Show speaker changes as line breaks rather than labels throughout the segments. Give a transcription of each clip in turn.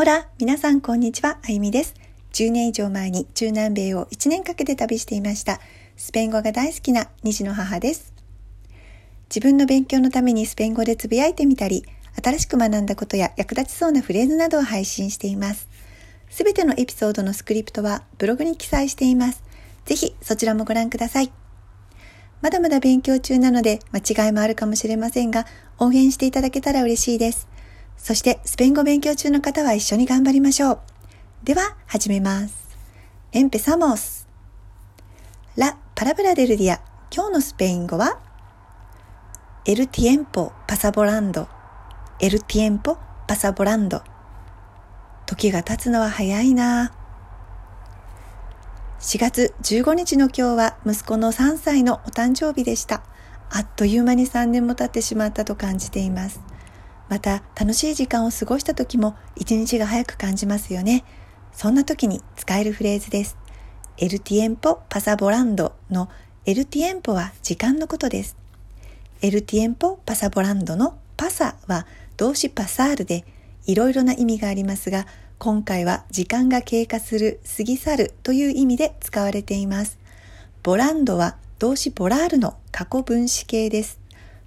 オラ、皆さんこんにちは、あゆみです。10年以上前に中南米を1年かけて旅していました。スペイン語が大好きな西の母です。自分の勉強のためにスペイン語でつぶやいてみたり、新しく学んだことや役立ちそうなフレーズなどを配信しています。すべてのエピソードのスクリプトはブログに記載しています。ぜひそちらもご覧ください。まだまだ勉強中なので間違いもあるかもしれませんが、応援していただけたら嬉しいです。そしてスペイン語勉強中の方は一緒に頑張りましょう。では、始めます。エンペサモス。ラ・パラブラデルディア。今日のスペイン語はエルティエンポ・パサボランド。エルティエンポ・パサボランド。時が経つのは早いな4月15日の今日は息子の3歳のお誕生日でした。あっという間に3年も経ってしまったと感じています。また楽しい時間を過ごした時も一日が早く感じますよね。そんな時に使えるフレーズです。エルティエンポパサボランドのエルティエンポは時間のことです。エルティエンポパサボランドのパサは動詞パサールでいろいろな意味がありますが、今回は時間が経過する、過ぎ去るという意味で使われています。ボランドは動詞ボラールの過去分詞形です。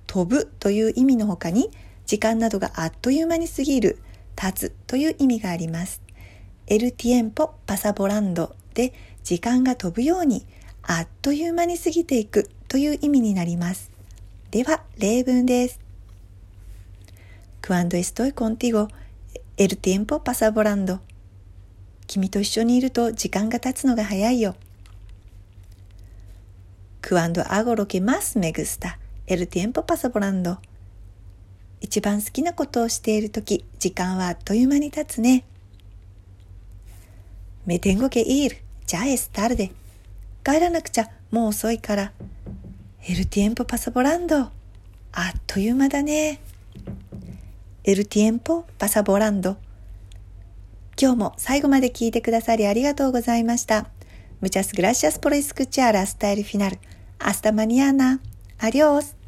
飛ぶという意味の他に時間などがあっという間に過ぎる、立つという意味があります。エルティエンポパサボランドで時間が飛ぶようにあっという間に過ぎていくという意味になります。では、例文です。Cuando estoy contigo, el tiempo pasa volando. 君と一緒にいると時間が経つのが早いよ。Cuando hago lo que más me gusta, el tiempo pasa volando. 一番好きなことをしているとき、時間はあっという間に経つね。メテンゴケイール、ジャエスタルデ。帰らなくちゃ、もう遅いから。エルティエンポパサボランド。あっという間だね。エルティエンポパサボランド。今日も最後まで聞いてくださりありがとうございました。ムチャスグラシアスポイスクチアラスタイルフィナル。アスタマニアナ。アリオス。